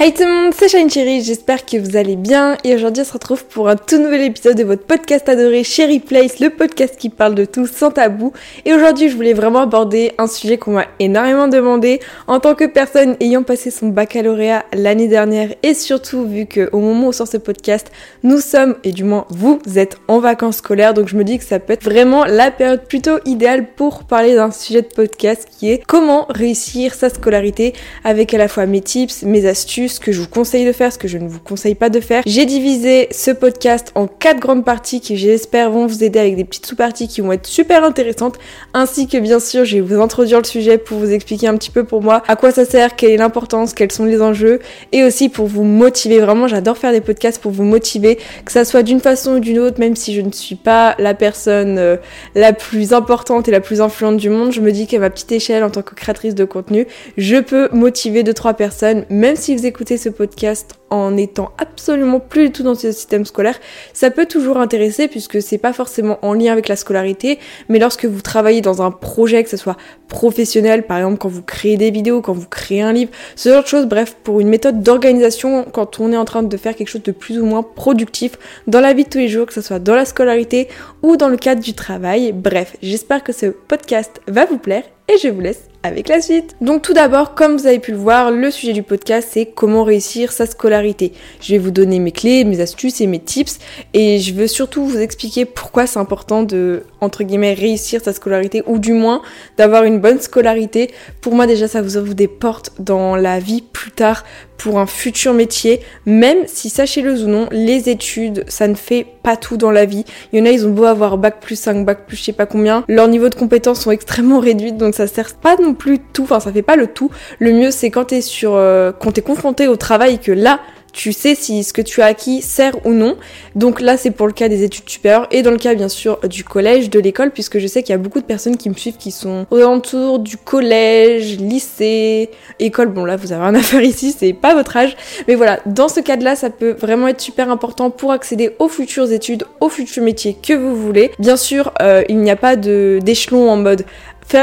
Hey tout le monde, c'est Shine Cherry, j'espère que vous allez bien. Et aujourd'hui on se retrouve pour un tout nouvel épisode de votre podcast adoré Cherry Place, le podcast qui parle de tout sans tabou. Et aujourd'hui je voulais vraiment aborder un sujet qu'on m'a énormément demandé. En tant que personne ayant passé son baccalauréat l'année dernière et surtout vu que au moment où sort ce podcast, nous sommes, et du moins vous êtes en vacances scolaires. Donc je me dis que ça peut être vraiment la période plutôt idéale pour parler d'un sujet de podcast qui est comment réussir sa scolarité avec à la fois mes tips, mes astuces, ce que je vous conseille de faire, ce que je ne vous conseille pas de faire. J'ai divisé ce podcast en quatre grandes parties qui j'espère vont vous aider avec des petites sous-parties qui vont être super intéressantes, ainsi que bien sûr je vais vous introduire le sujet pour vous expliquer un petit peu pour moi à quoi ça sert, quelle est l'importance, quels sont les enjeux, et aussi pour vous motiver. Vraiment j'adore faire des podcasts pour vous motiver, que ça soit d'une façon ou d'une autre, même si je ne suis pas la personne euh, la plus importante et la plus influente du monde, je me dis qu'à ma petite échelle en tant que créatrice de contenu, je peux motiver deux trois personnes, même si vous écouter ce podcast en étant absolument plus du tout dans ce système scolaire, ça peut toujours intéresser puisque c'est pas forcément en lien avec la scolarité, mais lorsque vous travaillez dans un projet, que ce soit professionnel, par exemple quand vous créez des vidéos, quand vous créez un livre, ce genre de choses, bref, pour une méthode d'organisation quand on est en train de faire quelque chose de plus ou moins productif dans la vie de tous les jours, que ce soit dans la scolarité ou dans le cadre du travail. Bref, j'espère que ce podcast va vous plaire et je vous laisse avec la suite. Donc tout d'abord, comme vous avez pu le voir, le sujet du podcast c'est comment réussir sa scolarité. Je vais vous donner mes clés, mes astuces et mes tips et je veux surtout vous expliquer pourquoi c'est important de entre guillemets réussir sa scolarité ou du moins d'avoir une bonne scolarité. Pour moi déjà ça vous ouvre des portes dans la vie plus tard pour un futur métier, même si sachez-le ou non, les études, ça ne fait pas tout dans la vie. Il y en a, ils ont beau avoir bac plus 5, bac plus je sais pas combien, leur niveau de compétences sont extrêmement réduites, donc ça sert pas non plus tout, enfin ça fait pas le tout. Le mieux c'est quand t'es sur, euh, quand t'es confronté au travail que là, tu sais si ce que tu as acquis sert ou non. Donc là, c'est pour le cas des études supérieures et dans le cas bien sûr du collège, de l'école, puisque je sais qu'il y a beaucoup de personnes qui me suivent qui sont aux alentours du collège, lycée, école. Bon là, vous avez rien à faire ici, c'est pas votre âge. Mais voilà, dans ce cas-là, ça peut vraiment être super important pour accéder aux futures études, aux futurs métiers que vous voulez. Bien sûr, euh, il n'y a pas d'échelon en mode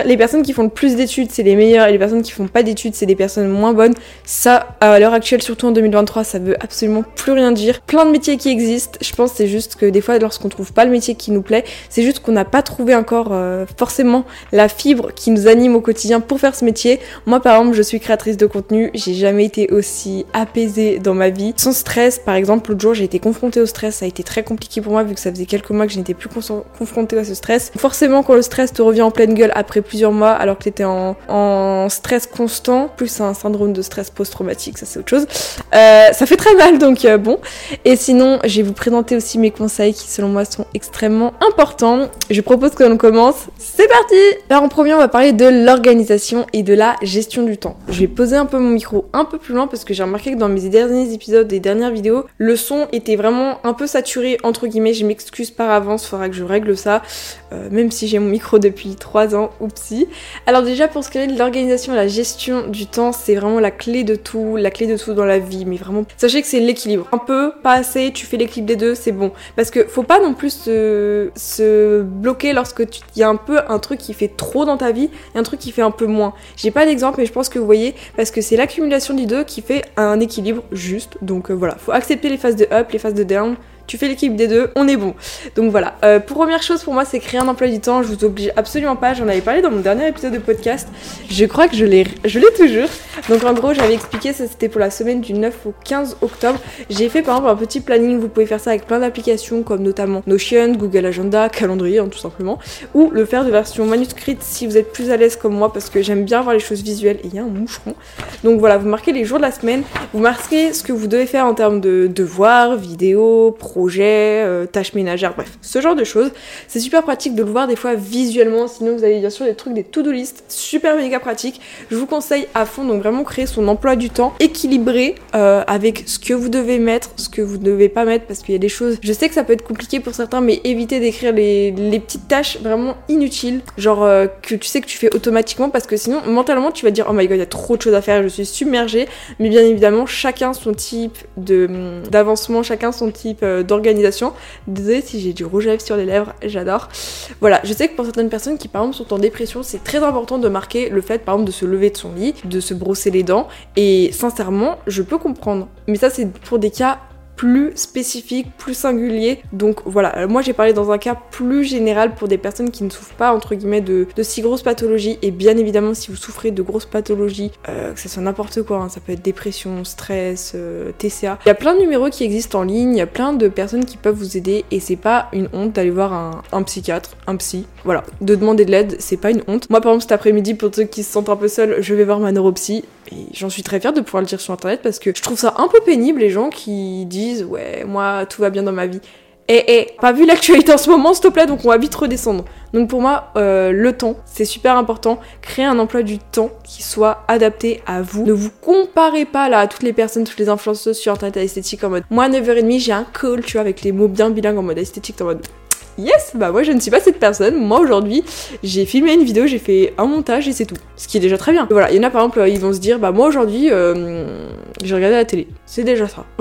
les personnes qui font le plus d'études, c'est les meilleures, et les personnes qui font pas d'études, c'est des personnes moins bonnes. Ça, à l'heure actuelle, surtout en 2023, ça veut absolument plus rien dire. Plein de métiers qui existent. Je pense c'est juste que des fois, lorsqu'on trouve pas le métier qui nous plaît, c'est juste qu'on n'a pas trouvé encore euh, forcément la fibre qui nous anime au quotidien pour faire ce métier. Moi, par exemple, je suis créatrice de contenu. J'ai jamais été aussi apaisée dans ma vie. Sans stress, par exemple, l'autre jour, j'ai été confrontée au stress. Ça a été très compliqué pour moi vu que ça faisait quelques mois que je n'étais plus confrontée à ce stress. Forcément, quand le stress te revient en pleine gueule après plusieurs mois alors que tu étais en, stress constant, plus un syndrome de stress post-traumatique, ça c'est autre chose. Euh, ça fait très mal donc euh, bon. Et sinon, je vais vous présenter aussi mes conseils qui selon moi sont extrêmement importants. Je propose que l'on commence. C'est parti Alors en premier, on va parler de l'organisation et de la gestion du temps. Je vais poser un peu mon micro un peu plus loin parce que j'ai remarqué que dans mes derniers épisodes des dernières vidéos, le son était vraiment un peu saturé entre guillemets. Je m'excuse par avance, faudra que je règle ça. Euh, même si j'ai mon micro depuis 3 ans, Alors déjà pour ce qui est de l'organisation et la gestion du temps, c'est vraiment la clé de tout, la clé de tout dans la vie, mais vraiment, sachez que c'est l'équilibre. Un peu, pas assez, tu fais l'équilibre des deux, c'est bon. Parce que faut pas non plus se, se bloquer lorsque il y a un peu un truc qui fait trop dans ta vie et un truc qui fait un peu moins. J'ai pas d'exemple, mais je pense que vous voyez, parce que c'est l'accumulation des deux qui fait un équilibre juste. Donc euh, voilà, faut accepter les phases de up, les phases de down tu fais l'équipe des deux, on est bon. Donc voilà. Euh, pour première chose pour moi, c'est créer un emploi du temps. Je vous oblige absolument pas. J'en avais parlé dans mon dernier épisode de podcast. Je crois que je l'ai, je l'ai toujours. Donc en gros, j'avais expliqué ça. C'était pour la semaine du 9 au 15 octobre. J'ai fait par exemple un petit planning. Vous pouvez faire ça avec plein d'applications comme notamment Notion, Google Agenda, calendrier, hein, tout simplement, ou le faire de version manuscrite si vous êtes plus à l'aise comme moi parce que j'aime bien voir les choses visuelles. Et il y a un moucheron. Donc voilà, vous marquez les jours de la semaine. Vous marquez ce que vous devez faire en termes de devoirs, vidéos, projet, euh, tâches ménagères, bref, ce genre de choses. C'est super pratique de le voir des fois visuellement, sinon vous avez bien sûr des trucs, des to-do list, super méga pratiques. Je vous conseille à fond, donc vraiment créer son emploi du temps équilibré euh, avec ce que vous devez mettre, ce que vous ne devez pas mettre, parce qu'il y a des choses, je sais que ça peut être compliqué pour certains, mais évitez d'écrire les, petites tâches vraiment inutiles, genre euh, que tu sais que tu fais automatiquement, parce que sinon mentalement tu vas dire oh my god, il y a trop de choses à faire, je suis submergée, mais bien évidemment chacun son type de d'avancement, chacun son type d'organisation. Désolée si j'ai du rouge à lèvres sur les lèvres, j'adore. Voilà, je sais que pour certaines personnes qui par exemple sont en dépression, c'est très important de marquer le fait par exemple de se lever de son lit, de se brosser les dents. Et sincèrement, je peux comprendre. Mais ça c'est pour des cas plus spécifique, plus singulier. Donc voilà, euh, moi j'ai parlé dans un cas plus général pour des personnes qui ne souffrent pas entre guillemets de, si grosses pathologies. Et bien évidemment, si vous souffrez de grosses pathologies, euh, que ce soit n'importe quoi, hein, ça peut être dépression, stress, euh, TCA. Il y a plein de numéros qui existent en ligne, il y a plein de personnes qui peuvent vous aider et c'est pas une honte d'aller voir un, un, psychiatre, un psy. Voilà, de demander de l'aide, c'est pas une honte. Moi par exemple cet après-midi, pour ceux qui se sentent un peu seuls, je vais voir ma neuropsy et j'en suis très fière de pouvoir le dire sur internet parce que je trouve ça un peu pénible les gens qui disent ouais moi tout va bien dans ma vie. Et, et pas vu l'actualité en ce moment s'il te plaît donc on va vite redescendre. Donc pour moi euh, le temps c'est super important. Créer un emploi du temps qui soit adapté à vous. Ne vous comparez pas là à toutes les personnes, toutes les influenceuses sur internet à esthétique en mode moi 9h30 j'ai un call tu vois avec les mots bien bilingues en mode esthétique en mode Yes, bah moi je ne suis pas cette personne. Moi aujourd'hui, j'ai filmé une vidéo, j'ai fait un montage et c'est tout. Ce qui est déjà très bien. Voilà, il y en a par exemple, ils vont se dire, bah moi aujourd'hui, euh, j'ai regardé la télé. C'est déjà ça.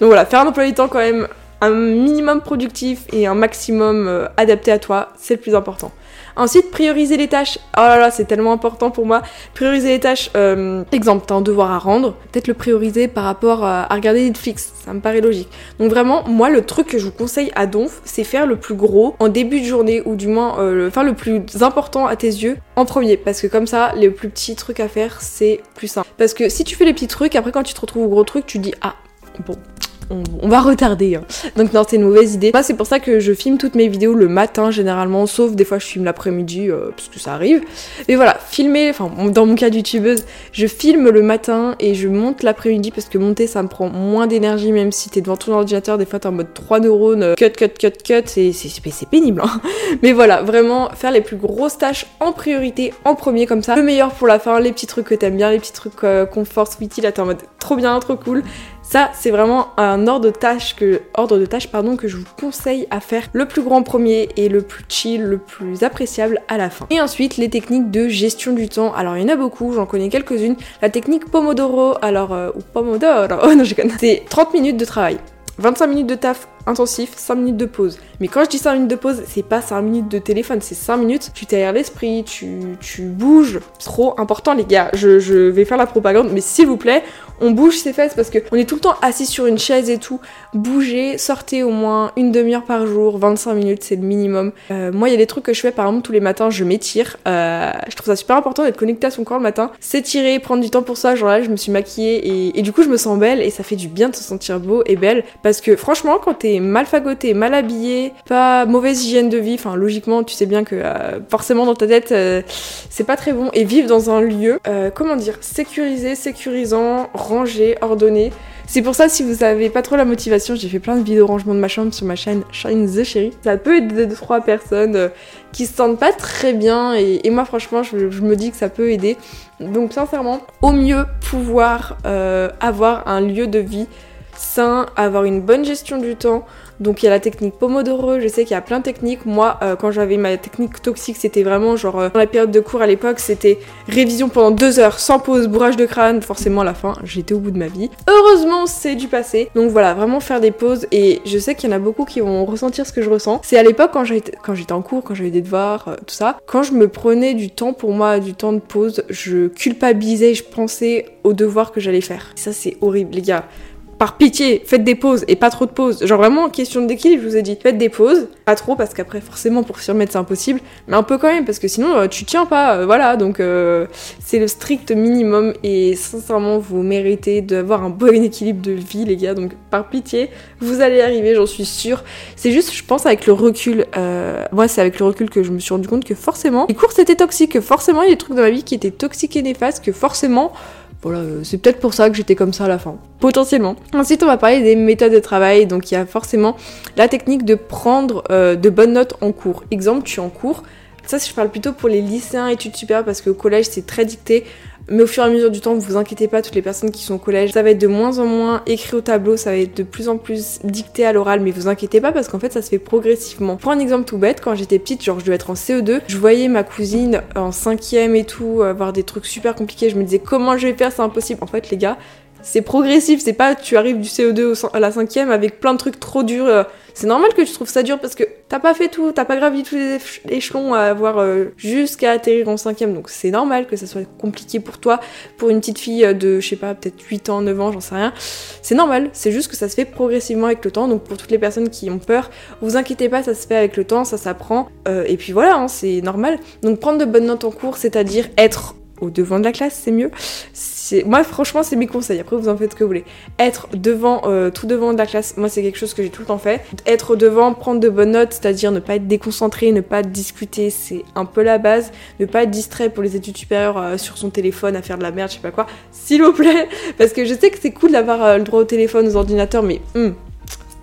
Donc voilà, faire un emploi du temps quand même un minimum productif et un maximum euh, adapté à toi, c'est le plus important. Ensuite, prioriser les tâches. Oh là là, c'est tellement important pour moi. Prioriser les tâches. Euh, exemple, t'as un devoir à rendre. Peut-être le prioriser par rapport à, regarder Netflix. Ça me paraît logique. Donc vraiment, moi, le truc que je vous conseille à Donf, c'est faire le plus gros en début de journée ou du moins, euh, enfin le plus important à tes yeux en premier. Parce que comme ça, les plus petits trucs à faire, c'est plus simple. Parce que si tu fais les petits trucs, après quand tu te retrouves au gros truc, tu dis ah bon on, va retarder. Hein. Donc non, c'est une mauvaise idée. Moi, c'est pour ça que je filme toutes mes vidéos le matin généralement, sauf des fois je filme l'après-midi euh, parce que ça arrive. Mais voilà, filmer, enfin dans mon cas youtubeuse, je filme le matin et je monte l'après-midi parce que monter ça me prend moins d'énergie même si t'es devant ton ordinateur, des fois t'es en mode 3 neurones, euh, cut, cut, cut, cut, c'est pénible. Hein. Mais voilà, vraiment faire les plus grosses tâches en priorité, en premier comme ça. Le meilleur pour la fin, les petits trucs que t'aimes bien, les petits trucs euh, confort, sweetie, là t'es en mode trop bien, trop cool. Ça, c'est vraiment un ordre de tâche que, pardon, que je vous conseille à faire le plus grand premier et le plus chill, le plus appréciable à la fin. Et ensuite, les techniques de gestion du temps. Alors, il y en a beaucoup, j'en connais quelques-unes. La technique Pomodoro, alors, euh, ou Pomodoro, oh non, je connais. C'est 30 minutes de travail. 25 minutes de taf intensif, 5 minutes de pause. Mais quand je dis 5 minutes de pause, c'est pas 5 minutes de téléphone, c'est 5 minutes, tu t'aères l'esprit, tu, tu bouges. Trop important les gars, je, je vais faire la propagande, mais s'il vous plaît, on bouge ses fesses parce que on est tout le temps assis sur une chaise et tout. Bougez, sortez au moins une demi-heure par jour, 25 minutes, c'est le minimum. Euh, moi, il y a des trucs que je fais par exemple tous les matins, je m'étire. Euh, je trouve ça super important d'être connecté à son corps le matin. S'étirer, prendre du temps pour ça. Genre là, je me suis maquillée et, et, du coup, je me sens belle et ça fait du bien de se sentir beau et belle. Parce que franchement, quand t'es mal fagoté, mal habillé, pas mauvaise hygiène de vie, enfin logiquement, tu sais bien que euh, forcément dans ta tête, c'est pas très bon. Et vivre dans un lieu, comment dire, sécurisé, sécurisant, rangé, ordonné. C'est pour ça, si vous avez pas trop la motivation, j'ai fait plein de vidéos rangement de ma chambre sur ma chaîne Shine the Cherry. Ça peut aider deux, trois personnes euh, qui se sentent pas très bien et, moi, franchement, je, me dis que ça peut aider. Donc, sincèrement, au mieux pouvoir euh, avoir un lieu de vie sain, avoir une bonne gestion du temps, donc il y a la technique Pomodoro, je sais qu'il y a plein de techniques. Moi, euh, quand j'avais ma technique toxique, c'était vraiment genre euh, dans la période de cours à l'époque, c'était révision pendant deux heures sans pause, bourrage de crâne. Forcément, à la fin, j'étais au bout de ma vie. Heureusement, c'est du passé. Donc voilà, vraiment faire des pauses. Et je sais qu'il y en a beaucoup qui vont ressentir ce que je ressens. C'est à l'époque quand j'étais en cours, quand j'avais des devoirs, euh, tout ça. Quand je me prenais du temps pour moi, du temps de pause, je culpabilisais, je pensais aux devoirs que j'allais faire. Ça, c'est horrible, les gars par pitié, faites des pauses et pas trop de pauses. Genre vraiment, question d'équilibre, je vous ai dit, faites des pauses, pas trop parce qu'après forcément pour surmettre c'est impossible, mais un peu quand même parce que sinon euh, tu tiens pas, euh, voilà. Donc euh, c'est le strict minimum et sincèrement vous méritez d'avoir un bon équilibre de vie les gars. Donc par pitié, vous allez arriver, j'en suis sûre. C'est juste, je pense avec le recul, moi c'est avec le recul que je me suis rendu compte que forcément les cours c'était toxique, que forcément il y a des trucs dans ma vie qui étaient toxiques et néfastes, que forcément voilà, euh, c'est peut-être pour ça que j'étais comme ça à la fin. Potentiellement. Ensuite, on va parler des méthodes de travail. Donc, il y a forcément la technique de prendre euh, de bonnes notes en cours. Exemple, tu es en cours. Ça, je parle plutôt pour les lycéens, études supérieures, parce qu'au collège, c'est très dicté. Mais au fur et à mesure du temps, vous inquiétez pas, toutes les personnes qui sont au collège, ça va être de moins en moins écrit au tableau, ça va être de plus en plus dicté à l'oral, mais vous inquiétez pas parce qu'en fait ça se fait progressivement. Pour un exemple tout bête, quand j'étais petite, genre je devais être en CE2, je voyais ma cousine en cinquième et tout, avoir des trucs super compliqués, je me disais comment je vais faire, c'est impossible. En fait les gars, c'est progressif, c'est pas tu arrives du CO2 à la cinquième avec plein de trucs trop durs. Euh, c'est normal que tu trouves ça dur parce que t'as pas fait tout, t'as pas gravi tous les échelons à avoir euh, jusqu'à atterrir en cinquième. Donc c'est normal que ça soit compliqué pour toi, pour une petite fille de, je sais pas, peut-être 8 ans, 9 ans, j'en sais rien. C'est normal, c'est juste que ça se fait progressivement avec le temps. Donc pour toutes les personnes qui ont peur, vous inquiétez pas, ça se fait avec le temps, ça s'apprend. Euh, et puis voilà, hein, c'est normal. Donc prendre de bonnes notes en cours, c'est-à-dire être au devant de la classe, c'est mieux. Moi, franchement, c'est mes conseils. Après, vous en faites ce que vous voulez. Être devant, euh, tout devant de la classe, moi, c'est quelque chose que j'ai tout le temps fait. Être devant, prendre de bonnes notes, c'est-à-dire ne pas être déconcentré, ne pas discuter, c'est un peu la base. Ne pas être distrait pour les études supérieures euh, sur son téléphone à faire de la merde, je sais pas quoi. S'il vous plaît, parce que je sais que c'est cool d'avoir euh, le droit au téléphone, aux ordinateurs, mais hmm,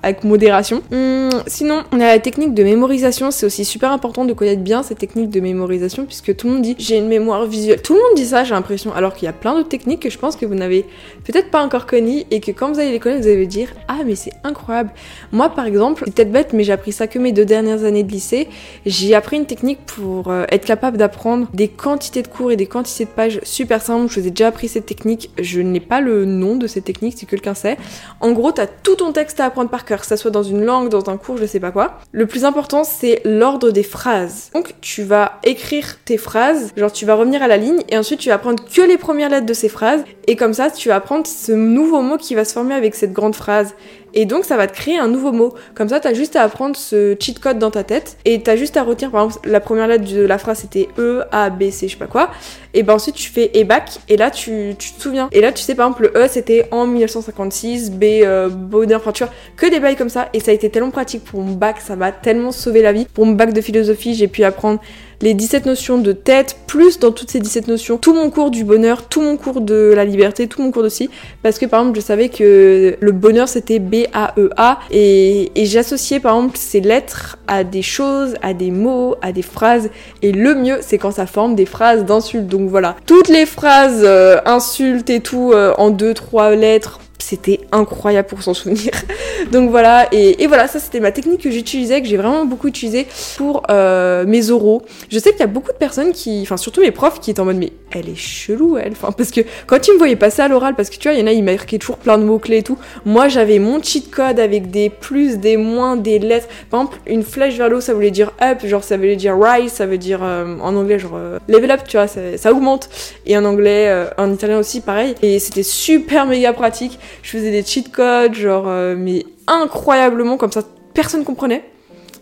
avec modération. Hum, sinon, on a la technique de mémorisation. C'est aussi super important de connaître bien cette technique de mémorisation puisque tout le monde dit j'ai une mémoire visuelle. Tout le monde dit ça, j'ai l'impression. Alors qu'il y a plein d'autres techniques que je pense que vous n'avez peut-être pas encore connues et que quand vous allez les connaître, vous allez dire ah mais c'est incroyable. Moi par exemple, c'est peut-être bête mais j'ai appris ça que mes deux dernières années de lycée. J'ai appris une technique pour euh, être capable d'apprendre des quantités de cours et des quantités de pages super simples. Je vous ai déjà appris cette technique. Je n'ai pas le nom de cette technique si quelqu'un sait. En gros, t'as tout ton texte à apprendre par cœur que ça soit dans une langue, dans un cours, je sais pas quoi. Le plus important, c'est l'ordre des phrases. Donc, tu vas écrire tes phrases, genre tu vas revenir à la ligne, et ensuite tu vas prendre que les premières lettres de ces phrases, et comme ça, tu vas prendre ce nouveau mot qui va se former avec cette grande phrase. Et donc ça va te créer un nouveau mot. Comme ça, t'as juste à apprendre ce cheat code dans ta tête et t'as juste à retenir, par exemple, la première lettre de la phrase c'était E, A, B, C, je sais pas quoi. Et ben ensuite tu fais E back et là tu, tu, te souviens. Et là tu sais par exemple le E c'était en 1956, B euh, bonheur, enfin tu vois, que des bails comme ça. Et ça a été tellement pratique pour mon bac, ça m'a tellement sauvé la vie. Pour mon bac de philosophie, j'ai pu apprendre les 17 notions de tête, plus dans toutes ces 17 notions, tout mon cours du bonheur, tout mon cours de la liberté, tout mon cours de si. Parce que par exemple, je savais que le bonheur c'était B-A-E-A e et, j'associais par exemple ces lettres à des choses, à des mots, à des phrases. Et le mieux, c'est quand ça forme des phrases d'insultes. Donc voilà, toutes les phrases euh, insultes et tout euh, en deux, trois lettres c'était incroyable pour s'en souvenir. Donc voilà, et, voilà, ça c'était ma technique que j'utilisais, que j'ai vraiment beaucoup utilisé pour euh, mes oraux. Je sais qu'il y a beaucoup de personnes qui, enfin surtout mes profs qui étaient en mode mais elle est chelou elle, enfin parce que quand ils me voyaient passer à l'oral, parce que tu vois, il y en a, ils marquaient toujours plein de mots-clés et tout. Moi j'avais mon cheat code avec des plus, des moins, des lettres. Par exemple, une flèche vers le haut ça voulait dire up, genre ça voulait dire rise, ça veut dire euh, en anglais genre euh, level up, tu vois, ça, ça, augmente. Et en anglais, en italien aussi pareil. Et c'était super méga pratique je faisais des cheat codes, genre, euh, mais incroyablement, comme ça, personne comprenait.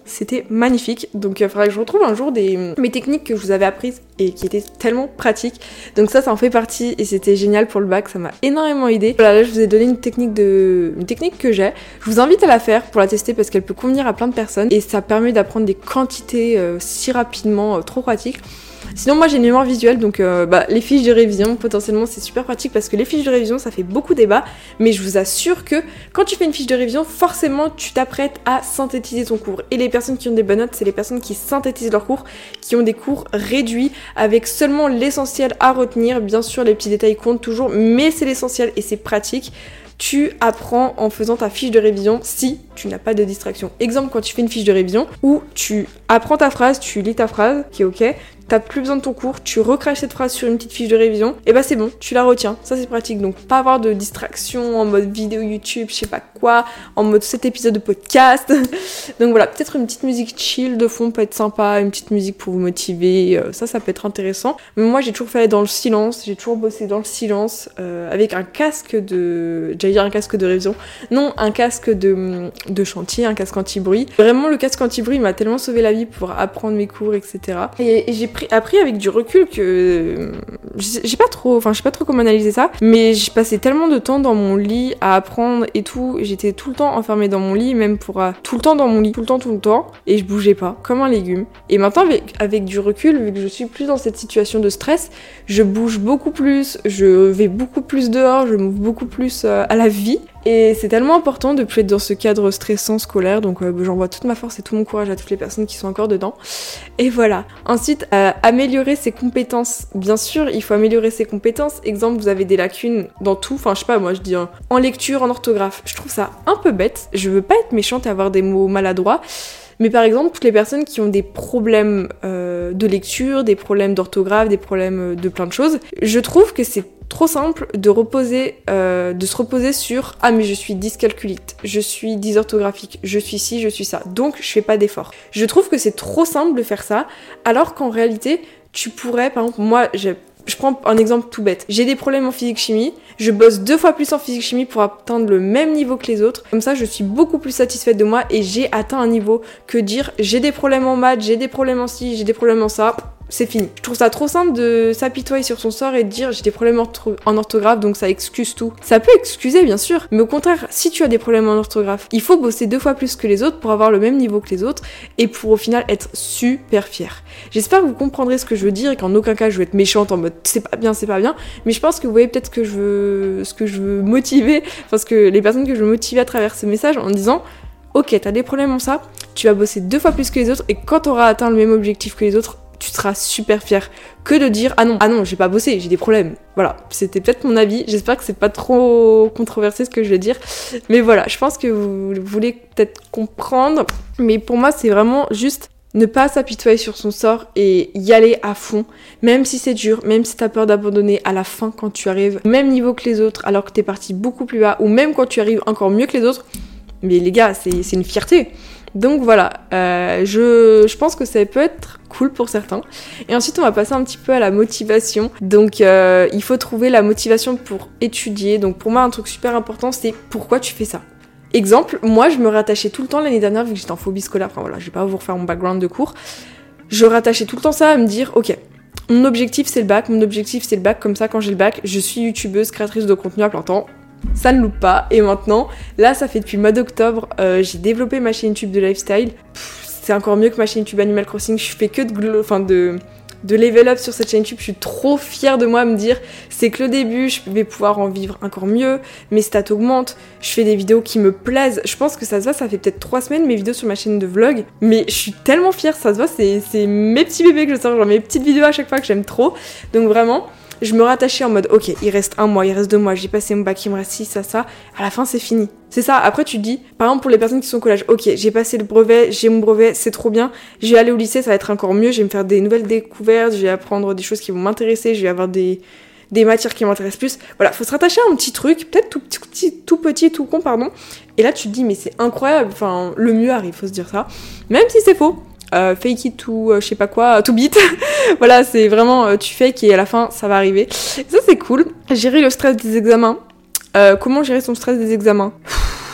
C'était magnifique. Donc il faudrait que je retrouve un jour mes techniques que je vous avais apprises et qui étaient tellement pratiques. Donc ça, ça en fait partie et c'était génial pour le bac. Ça m'a énormément aidé. Voilà, là je vous ai donné une technique de une technique que j'ai. Je vous invite à la faire pour la tester parce qu'elle peut convenir à plein de personnes et ça permet d'apprendre des quantités euh, si rapidement, euh, trop pratiques. Sinon, moi j'ai une mémoire visuelle, donc euh, bah, les fiches de révision, potentiellement c'est super pratique parce que les fiches de révision ça fait beaucoup débat, mais je vous assure que quand tu fais une fiche de révision, forcément tu t'apprêtes à synthétiser ton cours. Et les personnes qui ont des bonnes notes, c'est les personnes qui synthétisent leurs cours, qui ont des cours réduits avec seulement l'essentiel à retenir. Bien sûr, les petits détails comptent toujours, mais c'est l'essentiel et c'est pratique tu apprends en faisant ta fiche de révision si tu n'as pas de distraction. Exemple, quand tu fais une fiche de révision où tu apprends ta phrase, tu lis ta phrase, qui est ok, t'as plus besoin de ton cours, tu recraches cette phrase sur une petite fiche de révision, et bah c'est bon, tu la retiens. Ça c'est pratique. Donc pas avoir de distraction en mode vidéo YouTube, je sais pas quoi, en mode cet épisode de podcast. Donc voilà, peut-être une petite musique chill de fond peut être sympa, une petite musique pour vous motiver, euh, ça ça peut être intéressant. Mais moi j'ai toujours fait dans le silence, j'ai toujours bossé dans le silence euh, avec un casque de, j'allais dire un casque de révision, non un casque de, chantier, un casque anti-bruit. Vraiment le casque anti-bruit m'a tellement sauvé la vie pour apprendre mes cours, etc. Et, et j'ai appris avec du recul que j'ai pas trop, enfin je sais pas trop comment analyser ça, mais j'ai passé tellement de temps dans mon lit à apprendre et tout, j'étais tout le temps enfermée dans mon lit, même pour euh, tout le temps dans mon lit, tout le temps, tout le temps, et je bougeais pas, comme un légume. Et maintenant avec, avec du recul, vu que je suis plus dans cette situation de stress, je bouge beaucoup plus, je vais beaucoup plus dehors, je m'ouvre beaucoup plus euh, à la vie, et c'est tellement important de plus être dans ce cadre stressant scolaire, donc euh, j'envoie toute ma force et tout mon courage à toutes les personnes qui sont encore dedans. Et voilà. Ensuite, euh, améliorer ses compétences. Bien sûr, il faut améliorer ses compétences. Exemple, vous avez des lacunes dans tout. Enfin, je sais pas, moi je dis en lecture, en orthographe. Je trouve ça un peu bête. Je veux pas être méchante et avoir des mots maladroits. Mais par exemple, toutes les personnes qui ont des problèmes euh, de lecture, des problèmes d'orthographe, des problèmes de plein de choses, je trouve que c'est trop simple de reposer, euh, de se reposer sur ah mais je suis dyscalculite, je suis dysorthographique, je suis ci, je suis ça, donc je fais pas d'effort. Je trouve que c'est trop simple de faire ça, alors qu'en réalité tu pourrais, par exemple moi j'ai je prends un exemple tout bête. J'ai des problèmes en physique-chimie, je bosse deux fois plus en physique-chimie pour atteindre le même niveau que les autres. Comme ça, je suis beaucoup plus satisfaite de moi et j'ai atteint un niveau que dire j'ai des problèmes en maths, j'ai des problèmes en ci, j'ai des problèmes en ça c'est fini. Je trouve ça trop simple de s'apitoyer sur son sort et de dire j'ai des problèmes en orthographe donc ça excuse tout. Ça peut excuser bien sûr, mais au contraire, si tu as des problèmes en orthographe, il faut bosser deux fois plus que les autres pour avoir le même niveau que les autres et pour au final être super fier. J'espère que vous comprendrez ce que je veux dire et qu'en aucun cas je veux être méchante en mode c'est pas bien, c'est pas bien, mais je pense que vous voyez peut-être que je veux ce que je veux motiver, parce que les personnes que je veux motiver à travers ces messages en disant ok, t'as des problèmes en ça, tu vas bosser deux fois plus que les autres et quand t'auras atteint le même objectif que les autres, tu seras super fier que de dire ah non, ah non, j'ai pas bossé, j'ai des problèmes. Voilà, c'était peut-être mon avis. J'espère que c'est pas trop controversé ce que je vais dire. Mais voilà, je pense que vous voulez peut-être comprendre. Mais pour moi, c'est vraiment juste ne pas s'apitoyer sur son sort et y aller à fond, même si c'est dur, même si t'as peur d'abandonner à la fin quand tu arrives même niveau que les autres alors que t'es parti beaucoup plus bas, ou même quand tu arrives encore mieux que les autres. Mais les gars, c'est une fierté. Donc voilà, euh, je, pense que ça peut être cool pour certains. Et ensuite, on va passer un petit peu à la motivation. Donc, euh, il faut trouver la motivation pour étudier. Donc, pour moi, un truc super important, c'est pourquoi tu fais ça? Exemple, moi, je me rattachais tout le temps l'année dernière, vu que j'étais en phobie scolaire. Enfin voilà, je vais pas vous refaire mon background de cours. Je rattachais tout le temps ça à me dire, ok, mon objectif c'est le bac, mon objectif c'est le bac, comme ça quand j'ai le bac, je suis youtubeuse, créatrice de contenu à plein temps, ça ne loupe pas. Et maintenant, là, ça fait depuis le mois d'octobre, euh, j'ai développé ma chaîne YouTube de lifestyle c'est encore mieux que ma chaîne YouTube Animal Crossing. Je fais que de, de, de level up sur cette chaîne YouTube. Je suis trop fière de moi à me dire c'est que le début, je vais pouvoir en vivre encore mieux. Mes stats augmentent. Je fais des vidéos qui me plaisent. Je pense que ça se voit, ça fait peut-être trois semaines mes vidéos sur ma chaîne de vlog. Mais je suis tellement fière, ça se voit, c'est mes petits bébés que je sors, genre mes petites vidéos à chaque fois que j'aime trop. Donc vraiment je me rattachais en mode ok, il reste un mois, il reste deux mois, j'ai passé mon bac, il me reste ci, ça, ça. À la fin, c'est fini. C'est ça. Après, tu dis, par exemple, pour les personnes qui sont au collège, ok, j'ai passé le brevet, j'ai mon brevet, c'est trop bien. Je vais aller au lycée, ça va être encore mieux. Je vais me faire des nouvelles découvertes, je vais apprendre des choses qui vont m'intéresser, je vais avoir des, des matières qui m'intéressent plus. Voilà, faut se rattacher à un petit truc, peut-être tout petit, tout petit, tout con, pardon. Et là, tu te dis, mais c'est incroyable. Enfin, le mieux arrive, faut se dire ça. Même si c'est faux. Euh, fake it to euh, je sais pas quoi, to beat. voilà, c'est vraiment euh, tu fake et à la fin ça va arriver. Ça c'est cool. Gérer le stress des examens. comment gérer son stress des examens?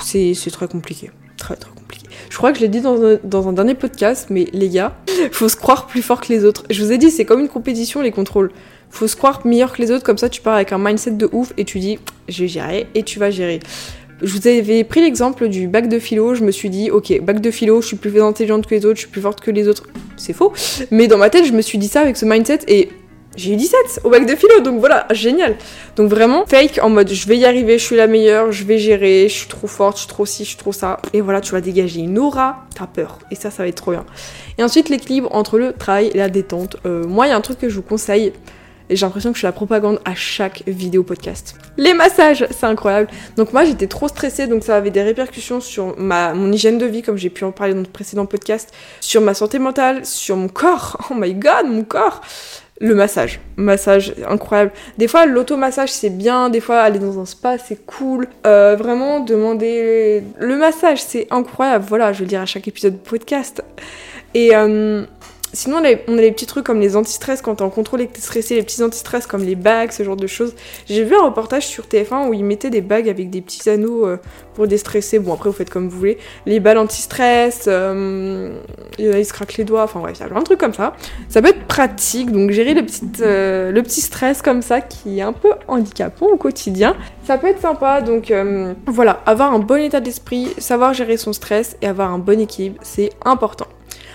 C'est très compliqué. Très très compliqué. Je crois que je l'ai dit dans un, dans un, dernier podcast, mais les gars, faut se croire plus fort que les autres. Je vous ai dit, c'est comme une compétition les contrôles. Faut se croire meilleur que les autres, comme ça tu pars avec un mindset de ouf et tu dis je vais gérer et tu vas gérer. Je vous avais pris l'exemple du bac de philo, je me suis dit, ok, bac de philo, je suis plus intelligente que les autres, je suis plus forte que les autres. C'est faux. Mais dans ma tête, je me suis dit ça avec ce mindset et j'ai eu 17 au bac de philo, donc voilà, génial. Donc vraiment, fake en mode je vais y arriver, je suis la meilleure, je vais gérer, je suis trop forte, je suis trop ci, je suis trop ça. Et voilà, tu vas dégager une aura, t'as peur. Et ça, ça va être trop bien. Et ensuite, l'équilibre entre le travail et la détente. Euh, moi, il y a un truc que je vous conseille, et j'ai l'impression que je suis la propagande à chaque vidéo podcast. Les massages, c'est incroyable. Donc moi j'étais trop stressée, donc ça avait des répercussions sur ma, mon hygiène de vie, comme j'ai pu en parler dans le précédent podcast, sur ma santé mentale, sur mon corps. Oh my god, mon corps le massage. Massage, incroyable. Des fois, l'automassage, c'est bien. Des fois, aller dans un spa, c'est cool. Euh, vraiment, demander... Le massage, c'est incroyable. Voilà, je vais le dire à chaque épisode de podcast. Et... Euh, Sinon, on a, les petits trucs comme les anti-stress quand t'es en contrôle et que t'es stressé, les petits anti-stress comme les bagues, ce genre de choses. J'ai vu un reportage sur TF1 où ils mettaient des bagues avec des petits anneaux euh, pour déstresser. Bon, après, vous faites comme vous voulez. Les balles anti-stress, euh, ils se craquent les doigts, enfin bref, de trucs comme ça. Ça peut être pratique, donc gérer le petit, euh, le petit stress comme ça qui est un peu handicapant au quotidien. Ça peut être sympa, donc euh, voilà, avoir un bon état d'esprit, savoir gérer son stress et avoir un bon équilibre, c'est important.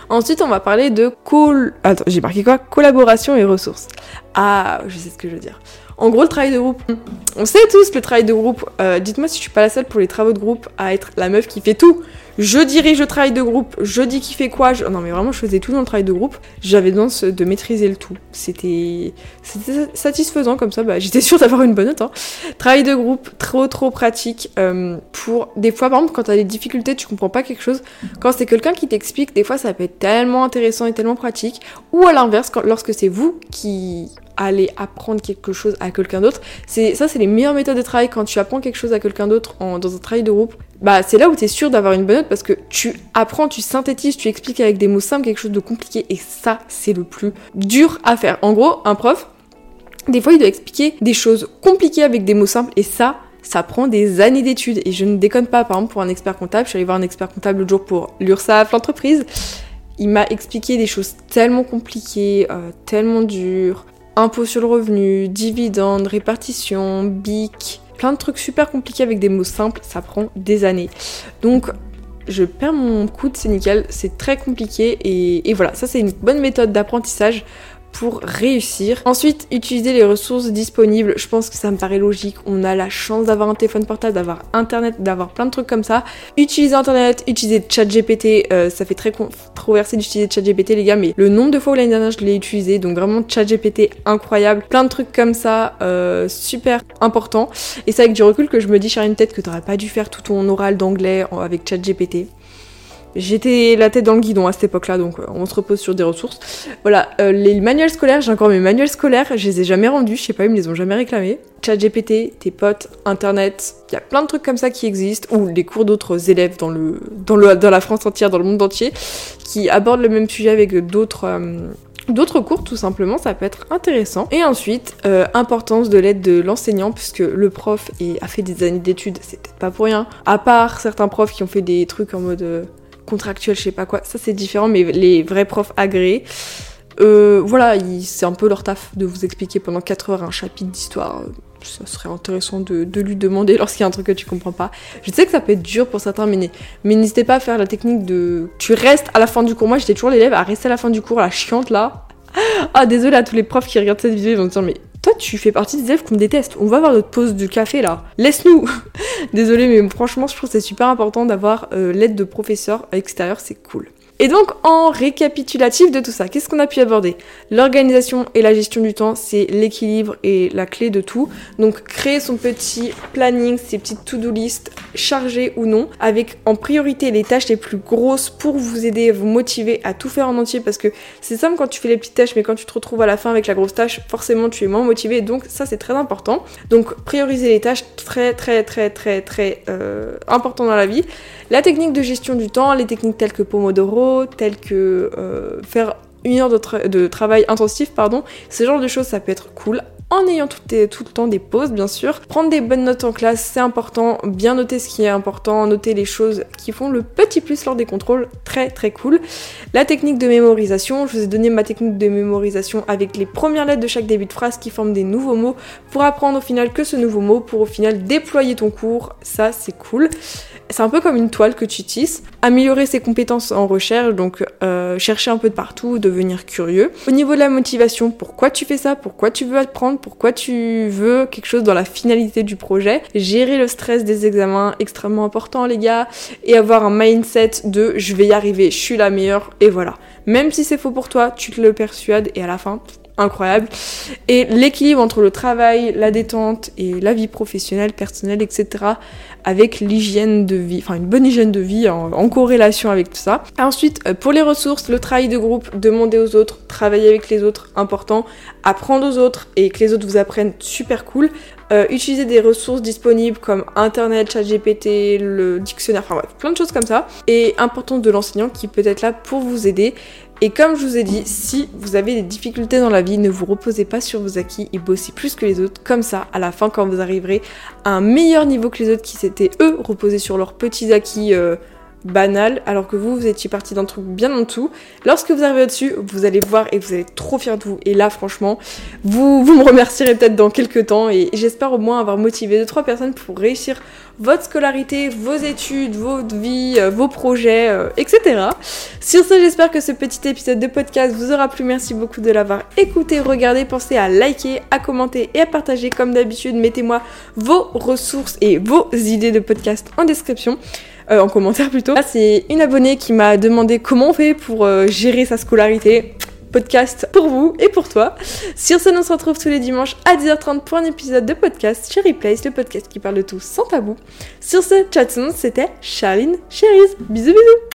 Ensuite, on va parler de. Attends, j'ai marqué quoi? Collaboration et ressources. Ah, je sais ce que je veux dire. En gros, le travail de groupe. On sait tous le travail de groupe. Euh, dites-moi si je suis pas la seule pour les travaux de groupe à être la meuf qui fait tout. Je dirige le travail de groupe, je dis qui fait quoi. Non mais vraiment je faisais tout dans le travail de groupe. J'avais besoin de maîtriser le tout. C'était satisfaisant comme ça, bah, j'étais sûre d'avoir une bonne note. Hein. Travail de groupe, trop trop pratique. Euh, pour des fois par exemple quand t'as des difficultés, tu comprends pas quelque chose. Quand c'est quelqu'un qui t'explique, des fois ça peut être tellement intéressant et tellement pratique. Ou à l'inverse, lorsque c'est vous qui aller apprendre quelque chose à quelqu'un d'autre. C'est ça, c'est les meilleures méthodes de travail quand tu apprends quelque chose à quelqu'un d'autre dans un travail de groupe. Bah, c'est là où tu es sûr d'avoir une bonne note parce que tu apprends, tu synthétises, tu expliques avec des mots simples quelque chose de compliqué et ça, c'est le plus dur à faire. En gros, un prof, des fois, il doit expliquer des choses compliquées avec des mots simples et ça, ça prend des années d'études. Et je ne déconne pas, par exemple, pour un expert comptable, je suis allée voir un expert comptable l'autre jour pour l'URSSAF, l'entreprise. Il m'a expliqué des choses tellement compliquées, euh, tellement dures, impôt sur le revenu, dividendes, répartition, BIC, plein de trucs super compliqués avec des mots simples, ça prend des années. Donc je perds mon coude, c'est nickel, c'est très compliqué et, et voilà, ça c'est une bonne méthode d'apprentissage pour réussir. Ensuite, utiliser les ressources disponibles, je pense que ça me paraît logique. On a la chance d'avoir un téléphone portable, d'avoir internet, d'avoir plein de trucs comme ça. Utiliser internet, utiliser ChatGPT, euh, ça fait très controversé d'utiliser ChatGPT les gars, mais le nombre de fois où l'année dernière je l'ai utilisé, donc vraiment ChatGPT incroyable, plein de trucs comme ça, euh, super important. Et c'est avec du recul que je me dis, une tête que t'aurais pas dû faire tout ton oral d'anglais avec ChatGPT. J'étais la tête dans le guidon à cette époque-là, donc euh, on se repose sur des ressources. Voilà, euh, les manuels scolaires, j'ai encore mes manuels scolaires, je les ai jamais rendus, je sais pas, ils me les ont jamais réclamés. Chat GPT, tes potes, internet, il y a plein de trucs comme ça qui existent, ou les cours d'autres élèves dans, le, dans, le, dans la France entière, dans le monde entier, qui abordent le même sujet avec d'autres... Euh, d'autres cours tout simplement, ça peut être intéressant. Et ensuite, importance de l'aide de l'enseignant, puisque le prof a fait des années d'études, c'est peut-être pas pour rien. À part certains profs qui ont fait des trucs en mode contractuel, je sais pas quoi, ça c'est différent, mais les vrais profs agréés, euh, voilà, c'est un peu leur taf de vous expliquer pendant 4 heures un chapitre d'histoire. Ça serait intéressant de, lui demander lorsqu'il y a un truc que tu comprends pas. Je sais que ça peut être dur pour certains, mais, mais n'hésitez pas à faire la technique de. Tu restes à la fin du cours. Moi, j'étais toujours l'élève à rester à la fin du cours, la chiante là. Ah, désolé à tous les profs qui regardent cette vidéo, ils vont me dire, mais toi, tu fais partie des élèves qu'on déteste. On va avoir notre pause de café là. Laisse-nous Désolée, mais franchement, je trouve que c'est super important d'avoir euh, l'aide de professeurs extérieurs, c'est cool. Et donc, en récapitulatif de tout ça, qu'est-ce qu'on a pu aborder? L'organisation et la gestion du temps, c'est l'équilibre et la clé de tout. Donc, créer son petit planning, ses petites to-do list, chargées ou non, avec en priorité les tâches les plus grosses pour vous aider, vous motiver à tout faire en entier. Parce que c'est simple quand tu fais les petites tâches, mais quand tu te retrouves à la fin avec la grosse tâche, forcément tu es moins motivé. Donc, ça, c'est très important. Donc, prioriser les tâches, très, très, très, très, très euh, important dans la vie. La technique de gestion du temps, les techniques telles que Pomodoro, telles que euh, faire une heure de, travail intensif, pardon, ce genre de choses, ça peut être cool en ayant tout, tout, le temps des pauses bien sûr. Prendre des bonnes notes en classe, c'est important. Bien noter ce qui est important, noter les choses qui font le petit plus lors des contrôles, très très cool. La technique de mémorisation, je vous ai donné ma technique de mémorisation avec les premières lettres de chaque début de phrase qui forment des nouveaux mots pour apprendre au final que ce nouveau mot, pour au final déployer ton cours, ça c'est cool. C'est un peu comme une toile que tu tisses. Améliorer ses compétences en recherche, donc euh, chercher un peu de partout, devenir curieux. Au niveau de la motivation, pourquoi tu fais ça? Pourquoi tu veux apprendre? Pourquoi tu veux quelque chose dans la finalité du projet? Gérer le stress des examens, extrêmement important les gars. Et avoir un mindset de je vais y arriver, je suis la meilleure, et voilà. Même si c'est faux pour toi, tu te le persuades et à la fin, incroyable. Et l'équilibre entre le travail, la détente et la vie professionnelle, personnelle, etc. avec l'hygiène de vie, enfin une bonne hygiène de vie en, corrélation avec tout ça. Ensuite, euh, pour les ressources, le travail de groupe, demander aux autres, travailler avec les autres, important. Apprendre aux autres et que les autres vous apprennent, super cool. Euh, utiliser des ressources disponibles comme Internet, ChatGPT, le dictionnaire, enfin bref, plein de choses comme ça. Et important de l'enseignant qui peut être là pour vous aider. Et comme je vous ai dit, si vous avez des difficultés dans la vie, ne vous reposez pas sur vos acquis et bossez plus que les autres. Comme ça, à la fin, quand vous arriverez à un meilleur niveau que les autres qui s'étaient, eux, reposés sur leurs petits acquis euh, banal, alors que vous, vous étiez parti d'un truc bien en dessous. Lorsque vous arrivez au-dessus, vous allez voir et vous allez trop fier de vous. Et là, franchement, vous, vous me remercierez peut-être dans quelques temps et j'espère au moins avoir motivé deux trois personnes pour réussir votre scolarité, vos études, votre vie, euh, vos projets, euh, etc. Sur ce, j'espère que ce petit épisode de podcast vous aura plu. Merci beaucoup de l'avoir écouté, regardé. Pensez à liker, à commenter et à partager comme d'habitude. Mettez-moi vos ressources et vos idées de podcast en description. Euh, en commentaire plutôt. Là, c'est une abonnée qui m'a demandé comment on fait pour euh, gérer sa scolarité. Podcast pour vous et pour toi. Sur ce, on se retrouve tous les dimanches à 10h30 pour un épisode de podcast Cherry Place, le podcast qui parle de tout sans tabou. Sur ce, chat c'était Charline Cherise. Bisous bisous